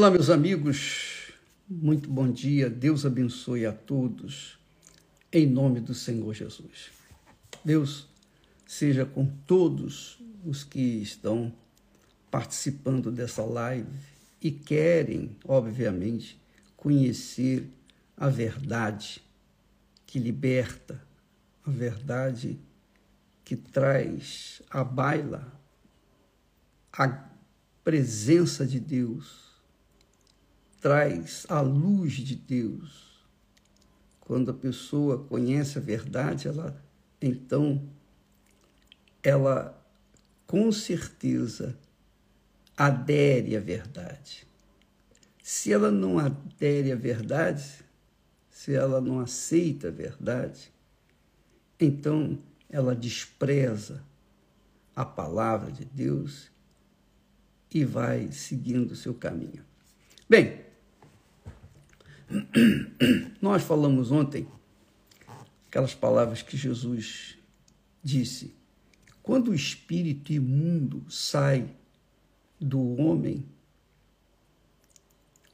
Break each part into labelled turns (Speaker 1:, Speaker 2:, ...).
Speaker 1: Olá, meus amigos, muito bom dia, Deus abençoe a todos, em nome do Senhor Jesus. Deus seja com todos os que estão participando dessa live e querem, obviamente, conhecer a verdade que liberta, a verdade que traz à baila a presença de Deus traz a luz de Deus. Quando a pessoa conhece a verdade, ela então ela com certeza adere à verdade. Se ela não adere à verdade, se ela não aceita a verdade, então ela despreza a palavra de Deus e vai seguindo o seu caminho. Bem, nós falamos ontem aquelas palavras que Jesus disse: quando o espírito imundo sai do homem,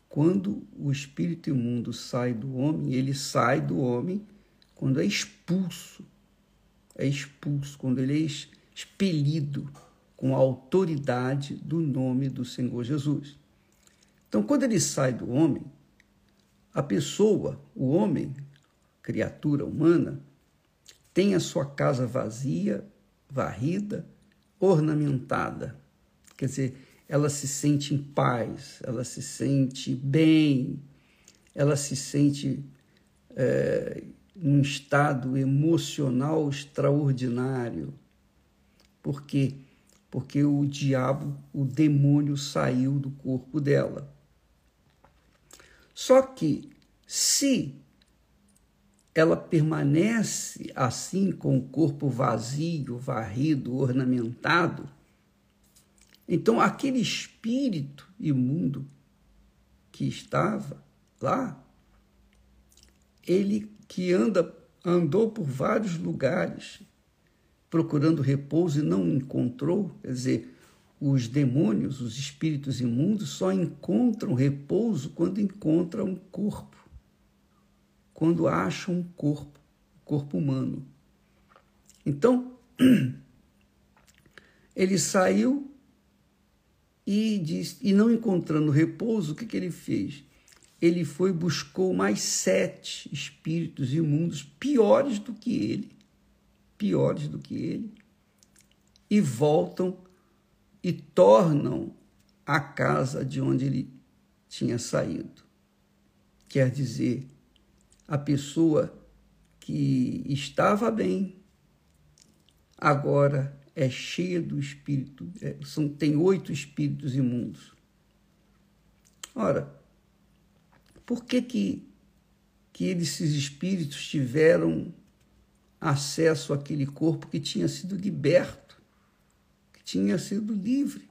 Speaker 1: quando o espírito imundo sai do homem, ele sai do homem quando é expulso, é expulso, quando ele é expelido com a autoridade do nome do Senhor Jesus. Então, quando ele sai do homem, a pessoa, o homem, criatura humana, tem a sua casa vazia, varrida, ornamentada. Quer dizer, ela se sente em paz, ela se sente bem, ela se sente é, em um estado emocional extraordinário. Por quê? Porque o diabo, o demônio saiu do corpo dela. Só que se ela permanece assim com o corpo vazio, varrido, ornamentado, então aquele espírito imundo que estava lá, ele que anda andou por vários lugares procurando repouso e não encontrou, quer dizer, os demônios, os espíritos imundos, só encontram repouso quando encontram um corpo, quando acham um corpo, um corpo humano. Então, ele saiu e, diz, e não encontrando repouso, o que, que ele fez? Ele foi buscou mais sete espíritos imundos piores do que ele, piores do que ele, e voltam e tornam a casa de onde ele tinha saído. Quer dizer, a pessoa que estava bem, agora é cheia do espírito, é, são, tem oito espíritos imundos. Ora, por que que, que esses espíritos tiveram acesso àquele corpo que tinha sido liberto? Tinha sido livre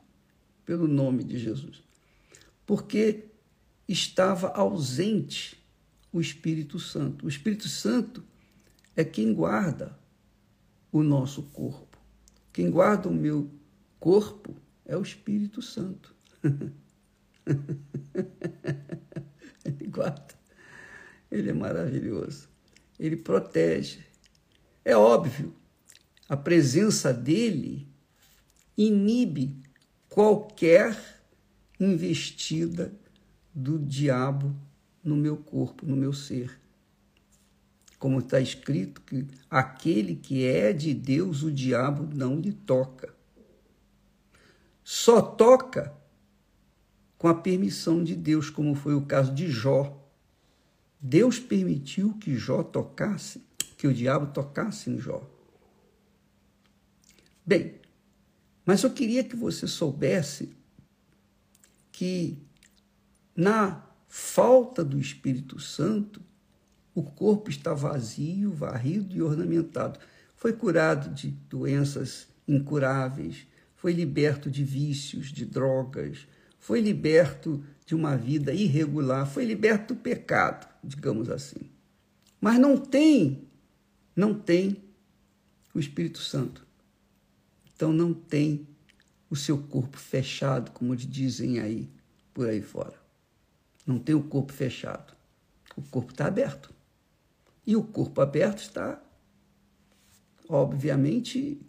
Speaker 1: pelo nome de Jesus. Porque estava ausente o Espírito Santo. O Espírito Santo é quem guarda o nosso corpo. Quem guarda o meu corpo é o Espírito Santo. Ele guarda. Ele é maravilhoso. Ele protege. É óbvio, a presença dele inibe qualquer investida do diabo no meu corpo, no meu ser. Como está escrito que aquele que é de Deus, o diabo não lhe toca. Só toca com a permissão de Deus, como foi o caso de Jó. Deus permitiu que Jó tocasse, que o diabo tocasse em Jó. Bem, mas eu queria que você soubesse que na falta do Espírito Santo, o corpo está vazio, varrido e ornamentado. Foi curado de doenças incuráveis, foi liberto de vícios, de drogas, foi liberto de uma vida irregular, foi liberto do pecado, digamos assim. Mas não tem, não tem o Espírito Santo. Então não tem o seu corpo fechado, como dizem aí por aí fora. não tem o corpo fechado. O corpo está aberto. E o corpo aberto está, obviamente,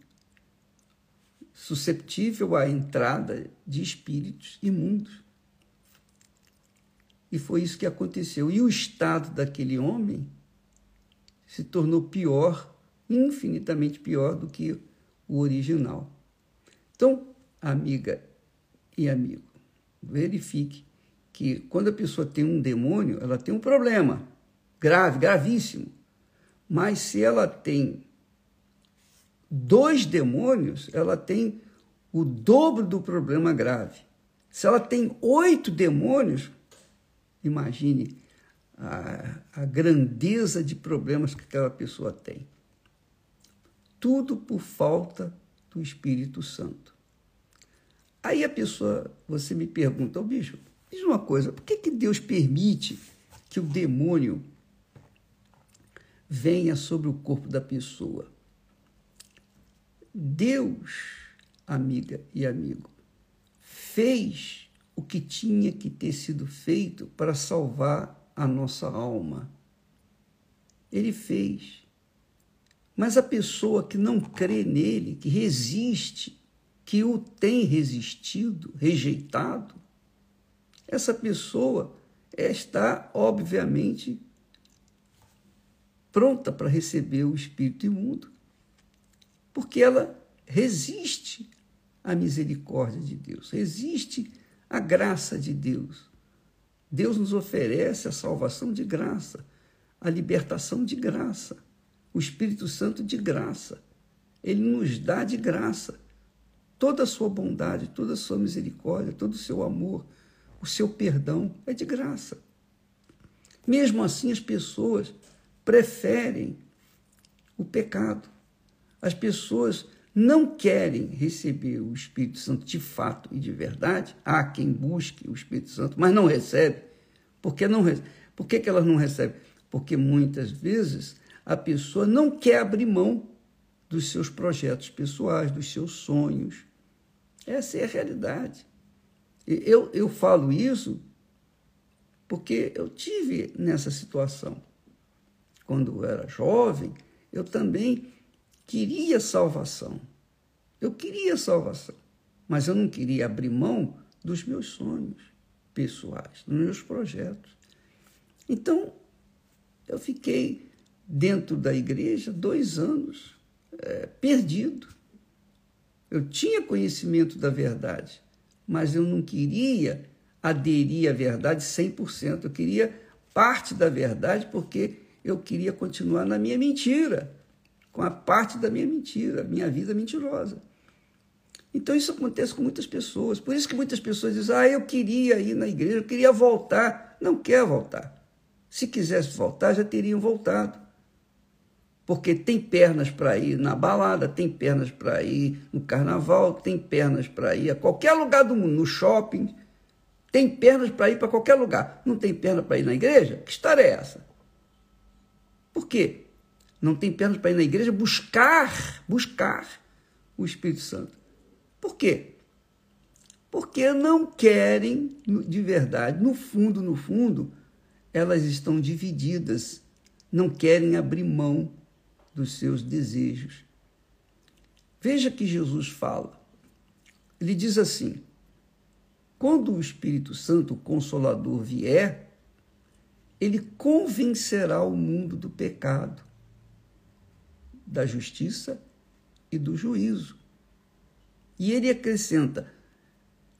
Speaker 1: susceptível à entrada de espíritos imundos. E foi isso que aconteceu. E o estado daquele homem se tornou pior, infinitamente pior do que o original. Então, amiga e amigo, verifique que quando a pessoa tem um demônio, ela tem um problema grave, gravíssimo. Mas se ela tem dois demônios, ela tem o dobro do problema grave. Se ela tem oito demônios, imagine a, a grandeza de problemas que aquela pessoa tem. Tudo por falta do Espírito Santo. Aí a pessoa, você me pergunta, oh, bicho, diz uma coisa, por que, que Deus permite que o demônio venha sobre o corpo da pessoa? Deus, amiga e amigo, fez o que tinha que ter sido feito para salvar a nossa alma. Ele fez. Mas a pessoa que não crê nele, que resiste, que o tem resistido, rejeitado, essa pessoa está, obviamente, pronta para receber o espírito imundo porque ela resiste à misericórdia de Deus, resiste à graça de Deus. Deus nos oferece a salvação de graça, a libertação de graça, o Espírito Santo de graça. Ele nos dá de graça toda a sua bondade, toda a sua misericórdia, todo o seu amor, o seu perdão é de graça. Mesmo assim, as pessoas preferem o pecado. As pessoas não querem receber o Espírito Santo de fato e de verdade. Há quem busque o Espírito Santo, mas não recebe. Por que, não, por que, que elas não recebem? Porque muitas vezes a pessoa não quer abrir mão dos seus projetos pessoais, dos seus sonhos. Essa é a realidade. Eu, eu falo isso porque eu tive nessa situação. Quando eu era jovem, eu também queria salvação. Eu queria salvação, mas eu não queria abrir mão dos meus sonhos pessoais, dos meus projetos. Então, eu fiquei dentro da igreja dois anos é, perdido. Eu tinha conhecimento da verdade, mas eu não queria aderir à verdade 100%. Eu queria parte da verdade porque eu queria continuar na minha mentira com a parte da minha mentira, minha vida mentirosa. Então isso acontece com muitas pessoas. Por isso que muitas pessoas dizem: "Ah, eu queria ir na igreja, eu queria voltar". Não quer voltar. Se quisesse voltar, já teriam voltado. Porque tem pernas para ir na balada, tem pernas para ir no carnaval, tem pernas para ir a qualquer lugar do mundo, no shopping, tem pernas para ir para qualquer lugar. Não tem perna para ir na igreja? Que história é essa? Por quê? não tem pernas para ir na igreja buscar, buscar o Espírito Santo. Por quê? Porque não querem, de verdade, no fundo, no fundo, elas estão divididas, não querem abrir mão dos seus desejos. Veja que Jesus fala. Ele diz assim: quando o Espírito Santo, o Consolador, vier, ele convencerá o mundo do pecado, da justiça e do juízo. E ele acrescenta: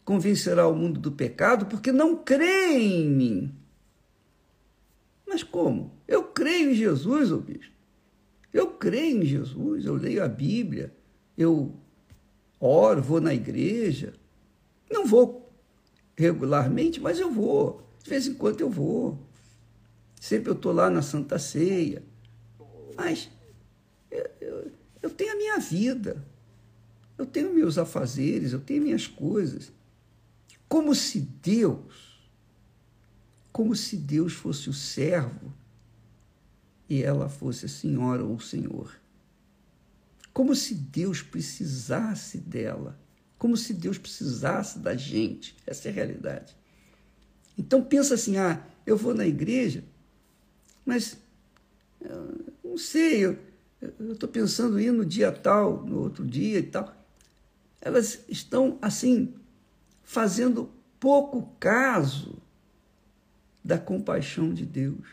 Speaker 1: convencerá o mundo do pecado porque não crê em mim. Mas como? Eu creio em Jesus, ô bicho. Eu creio em Jesus, eu leio a Bíblia, eu oro, vou na igreja. Não vou regularmente, mas eu vou. De vez em quando eu vou. Sempre eu estou lá na Santa Ceia. Mas eu, eu tenho a minha vida, eu tenho meus afazeres, eu tenho minhas coisas. Como se Deus, como se Deus fosse o servo e ela fosse senhora ou senhor. Como se Deus precisasse dela, como se Deus precisasse da gente. Essa é a realidade. Então pensa assim, ah, eu vou na igreja, mas não sei, eu estou pensando em ir no dia tal, no outro dia e tal. Elas estão assim, fazendo pouco caso da compaixão de Deus,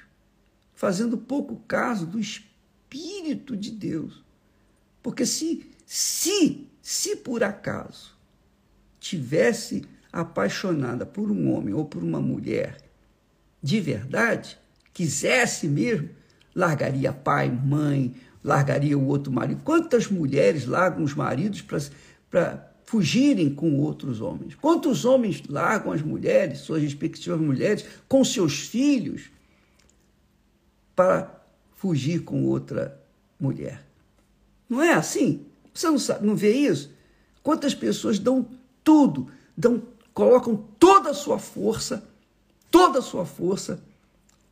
Speaker 1: fazendo pouco caso do Espírito de Deus. Porque se, se, se por acaso tivesse apaixonada por um homem ou por uma mulher de verdade, quisesse mesmo, largaria pai, mãe, largaria o outro marido. Quantas mulheres largam os maridos para fugirem com outros homens? Quantos homens largam as mulheres, suas respectivas mulheres, com seus filhos para fugir com outra mulher? Não é assim? Você não, sabe, não vê isso? Quantas pessoas dão tudo, dão colocam toda a sua força, toda a sua força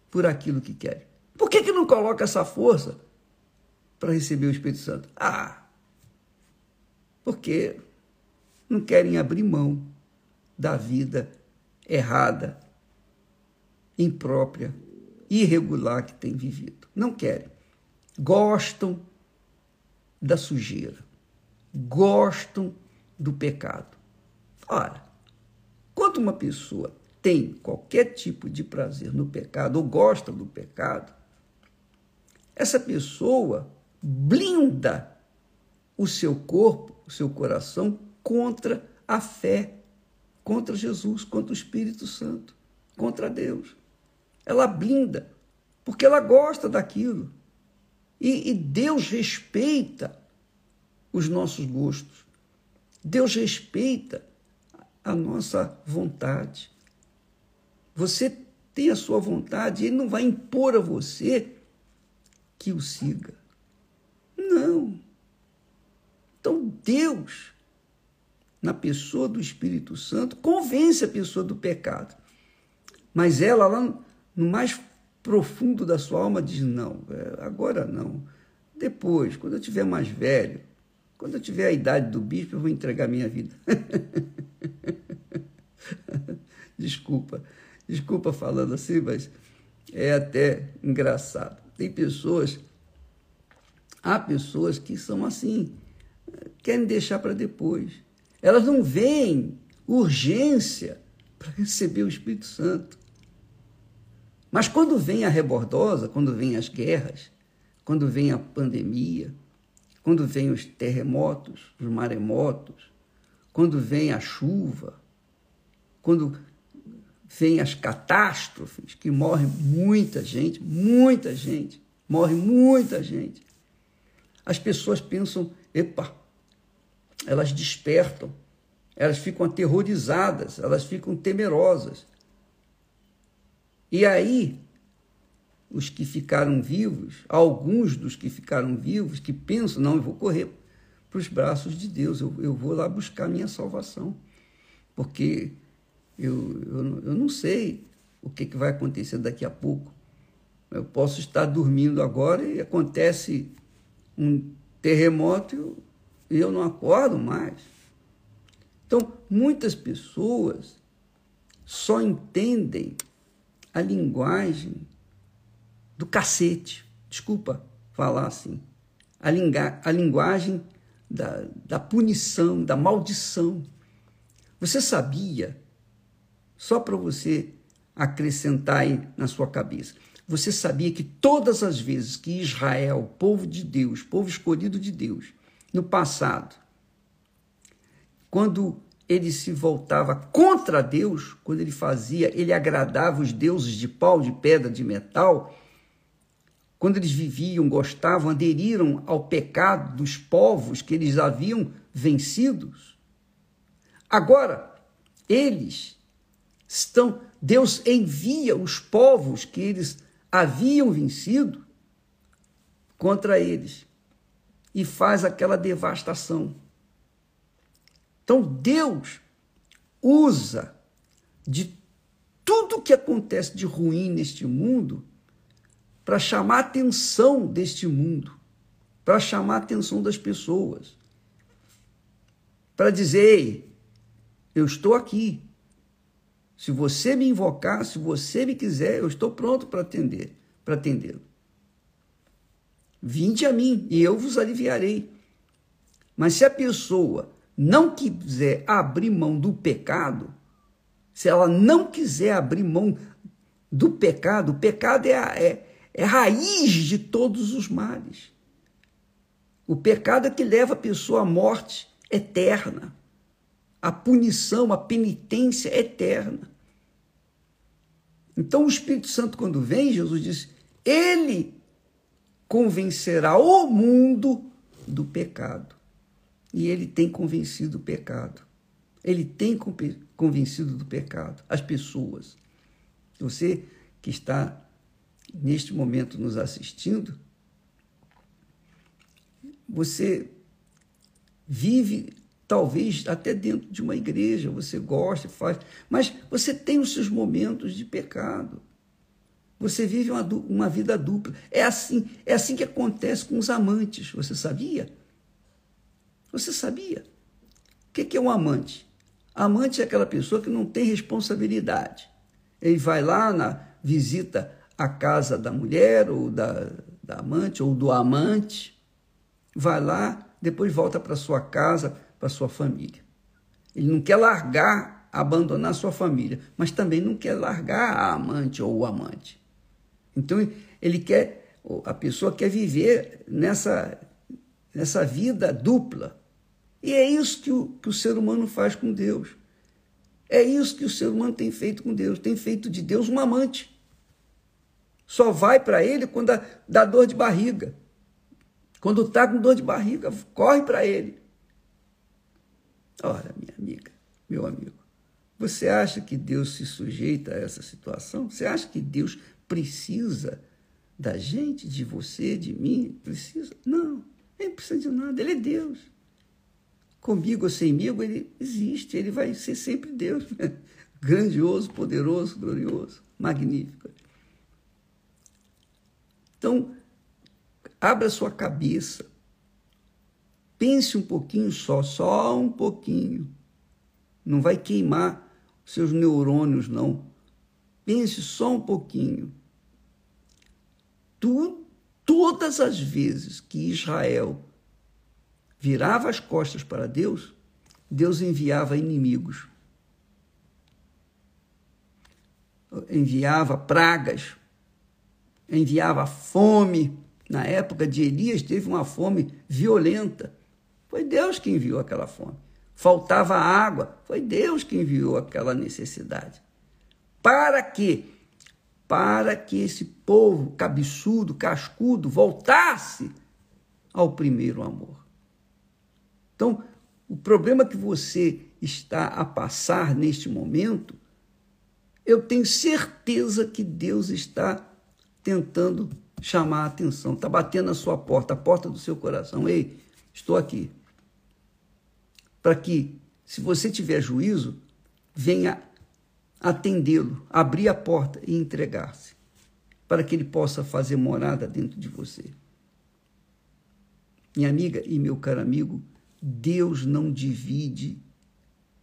Speaker 1: por aquilo que querem. Por que, que não coloca essa força para receber o Espírito Santo? Ah, porque não querem abrir mão da vida errada, imprópria, irregular que tem vivido. Não querem. Gostam da sujeira, gostam do pecado. Ora, quando uma pessoa tem qualquer tipo de prazer no pecado ou gosta do pecado, essa pessoa blinda o seu corpo, o seu coração contra a fé, contra Jesus, contra o Espírito Santo, contra Deus. Ela blinda, porque ela gosta daquilo. E, e Deus respeita os nossos gostos. Deus respeita a nossa vontade. Você tem a sua vontade, ele não vai impor a você que o siga. Não. Então Deus, na pessoa do Espírito Santo, convence a pessoa do pecado. Mas ela, lá no mais profundo da sua alma, diz: não, é, agora não. Depois, quando eu tiver mais velho, quando eu tiver a idade do bispo, eu vou entregar minha vida. desculpa, desculpa falando assim, mas é até engraçado. Tem pessoas, há pessoas que são assim, querem deixar para depois. Elas não veem urgência para receber o Espírito Santo. Mas quando vem a rebordosa, quando vem as guerras, quando vem a pandemia, quando vem os terremotos, os maremotos, quando vem a chuva, quando vem as catástrofes, que morre muita gente, muita gente, morre muita gente. As pessoas pensam, epa, elas despertam, elas ficam aterrorizadas, elas ficam temerosas. E aí os que ficaram vivos, alguns dos que ficaram vivos, que pensam, não, eu vou correr para os braços de Deus, eu, eu vou lá buscar minha salvação, porque eu, eu, eu não sei o que, que vai acontecer daqui a pouco. Eu posso estar dormindo agora e acontece um terremoto e eu não acordo mais. Então, muitas pessoas só entendem a linguagem do cacete. Desculpa falar assim. A, linga, a linguagem da, da punição, da maldição. Você sabia, só para você acrescentar aí na sua cabeça, você sabia que todas as vezes que Israel, povo de Deus, povo escolhido de Deus, no passado, quando ele se voltava contra Deus, quando ele fazia, ele agradava os deuses de pau, de pedra, de metal, quando eles viviam, gostavam, aderiram ao pecado dos povos que eles haviam vencidos. Agora, eles estão, Deus envia os povos que eles haviam vencido contra eles e faz aquela devastação. Então, Deus usa de tudo que acontece de ruim neste mundo para chamar a atenção deste mundo, para chamar a atenção das pessoas, para dizer: Ei, eu estou aqui. Se você me invocar, se você me quiser, eu estou pronto para atender, para atendê-lo. Vinde a mim e eu vos aliviarei. Mas se a pessoa não quiser abrir mão do pecado, se ela não quiser abrir mão do pecado, o pecado é, a, é, é raiz de todos os males. O pecado é que leva a pessoa à morte eterna, a punição, a penitência eterna. Então o Espírito Santo, quando vem, Jesus diz: Ele convencerá o mundo do pecado. E ele tem convencido o pecado. Ele tem convencido do pecado as pessoas. Você que está neste momento nos assistindo, você vive talvez até dentro de uma igreja, você gosta, faz, mas você tem os seus momentos de pecado. Você vive uma, uma vida dupla. É assim, é assim que acontece com os amantes. Você sabia? Você sabia? O que é um amante? Amante é aquela pessoa que não tem responsabilidade. Ele vai lá na visita à casa da mulher ou da, da amante ou do amante, vai lá, depois volta para sua casa, para sua família. Ele não quer largar, abandonar sua família, mas também não quer largar a amante ou o amante. Então ele quer, a pessoa quer viver nessa, nessa vida dupla. E é isso que o, que o ser humano faz com Deus. É isso que o ser humano tem feito com Deus. Tem feito de Deus um amante. Só vai para ele quando dá, dá dor de barriga. Quando está com dor de barriga, corre para ele. Ora, minha amiga, meu amigo, você acha que Deus se sujeita a essa situação? Você acha que Deus precisa da gente, de você, de mim? Precisa? Não, ele não precisa de nada, ele é Deus comigo ou semigo, ele existe, ele vai ser sempre Deus. Grandioso, poderoso, glorioso, magnífico. Então, abra sua cabeça, pense um pouquinho só, só um pouquinho. Não vai queimar seus neurônios, não. Pense só um pouquinho. Tu, todas as vezes que Israel virava as costas para Deus, Deus enviava inimigos. Enviava pragas, enviava fome. Na época de Elias teve uma fome violenta. Foi Deus que enviou aquela fome. Faltava água, foi Deus que enviou aquela necessidade. Para quê? Para que esse povo cabeçudo, cascudo, voltasse ao primeiro amor. Então, o problema que você está a passar neste momento, eu tenho certeza que Deus está tentando chamar a atenção, está batendo na sua porta, a porta do seu coração. Ei, estou aqui. Para que, se você tiver juízo, venha atendê-lo, abrir a porta e entregar-se, para que ele possa fazer morada dentro de você. Minha amiga e meu caro amigo, Deus não divide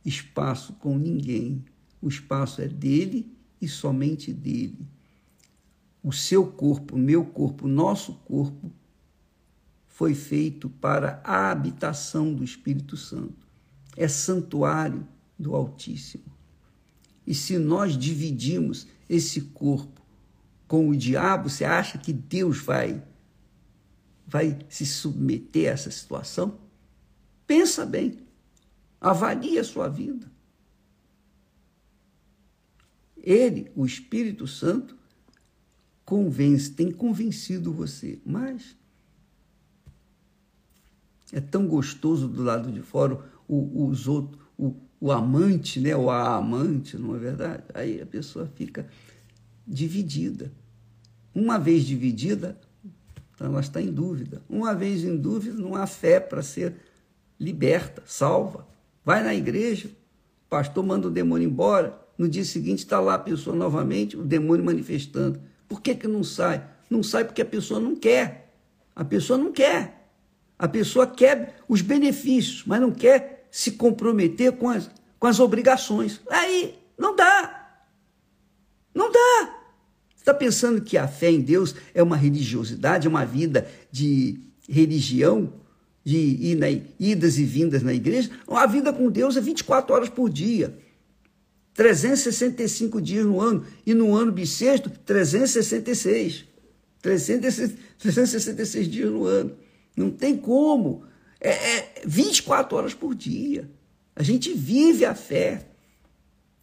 Speaker 1: espaço com ninguém. O espaço é dele e somente dele. O seu corpo, meu corpo, nosso corpo foi feito para a habitação do Espírito Santo. É santuário do Altíssimo. E se nós dividimos esse corpo com o diabo, você acha que Deus vai vai se submeter a essa situação? Pensa bem. Avalie a sua vida. Ele, o Espírito Santo, convence, tem convencido você, mas é tão gostoso do lado de fora o, os outros, o, o amante, né, ou a amante, não é verdade? Aí a pessoa fica dividida. Uma vez dividida, ela está em dúvida. Uma vez em dúvida, não há fé para ser liberta, salva. Vai na igreja, o pastor manda o demônio embora, no dia seguinte está lá a pessoa novamente, o demônio manifestando. Por que, que não sai? Não sai porque a pessoa não quer. A pessoa não quer. A pessoa quer os benefícios, mas não quer se comprometer com as, com as obrigações. Aí não dá. Está pensando que a fé em Deus é uma religiosidade, é uma vida de religião, de ir na, idas e vindas na igreja? A vida com Deus é 24 horas por dia. 365 dias no ano. E no ano bissexto, 366. 366 dias no ano. Não tem como. É, é 24 horas por dia. A gente vive a fé.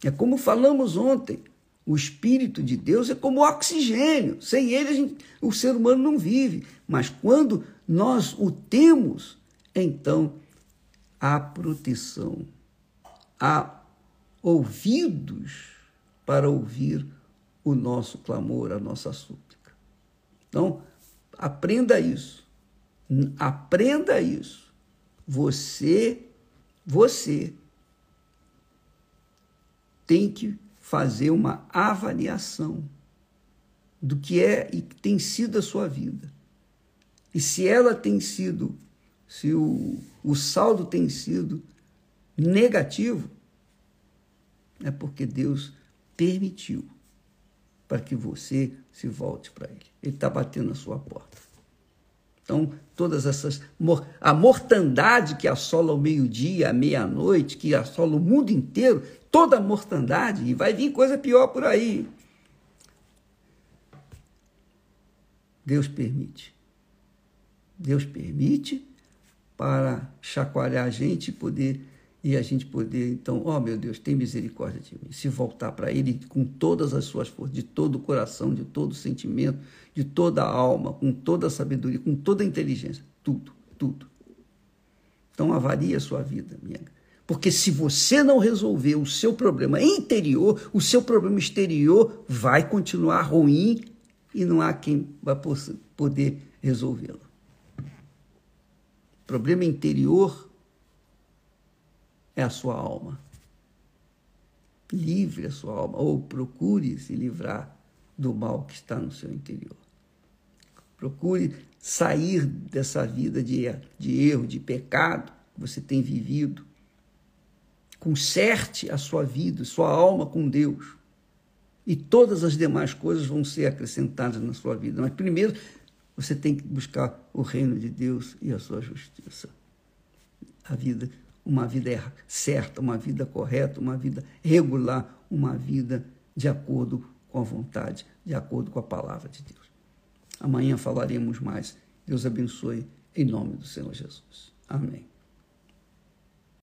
Speaker 1: É como falamos ontem. O Espírito de Deus é como oxigênio. Sem ele, gente, o ser humano não vive. Mas quando nós o temos, então há proteção, há ouvidos para ouvir o nosso clamor, a nossa súplica. Então, aprenda isso. Aprenda isso. Você, você tem que fazer uma avaliação do que é e tem sido a sua vida. E se ela tem sido, se o, o saldo tem sido negativo, é porque Deus permitiu para que você se volte para Ele. Ele está batendo na sua porta. Então, todas essas. A mortandade que assola o meio-dia, a meia-noite, que assola o mundo inteiro, toda a mortandade, e vai vir coisa pior por aí. Deus permite. Deus permite para chacoalhar a gente e poder e a gente poder, então, ó oh, meu Deus, tem misericórdia de mim, se voltar para Ele com todas as suas forças, de todo o coração, de todo o sentimento, de toda a alma, com toda a sabedoria, com toda a inteligência, tudo, tudo. Então, avalie a sua vida, minha. Porque se você não resolver o seu problema interior, o seu problema exterior vai continuar ruim e não há quem vai poder resolvê-lo. Problema interior é a sua alma. Livre a sua alma, ou procure se livrar do mal que está no seu interior. Procure sair dessa vida de, de erro, de pecado que você tem vivido. Conserte a sua vida, sua alma com Deus. E todas as demais coisas vão ser acrescentadas na sua vida. Mas primeiro você tem que buscar o reino de Deus e a sua justiça. A vida uma vida certa, uma vida correta, uma vida regular, uma vida de acordo com a vontade, de acordo com a palavra de Deus. Amanhã falaremos mais. Deus abençoe em nome do Senhor Jesus. Amém.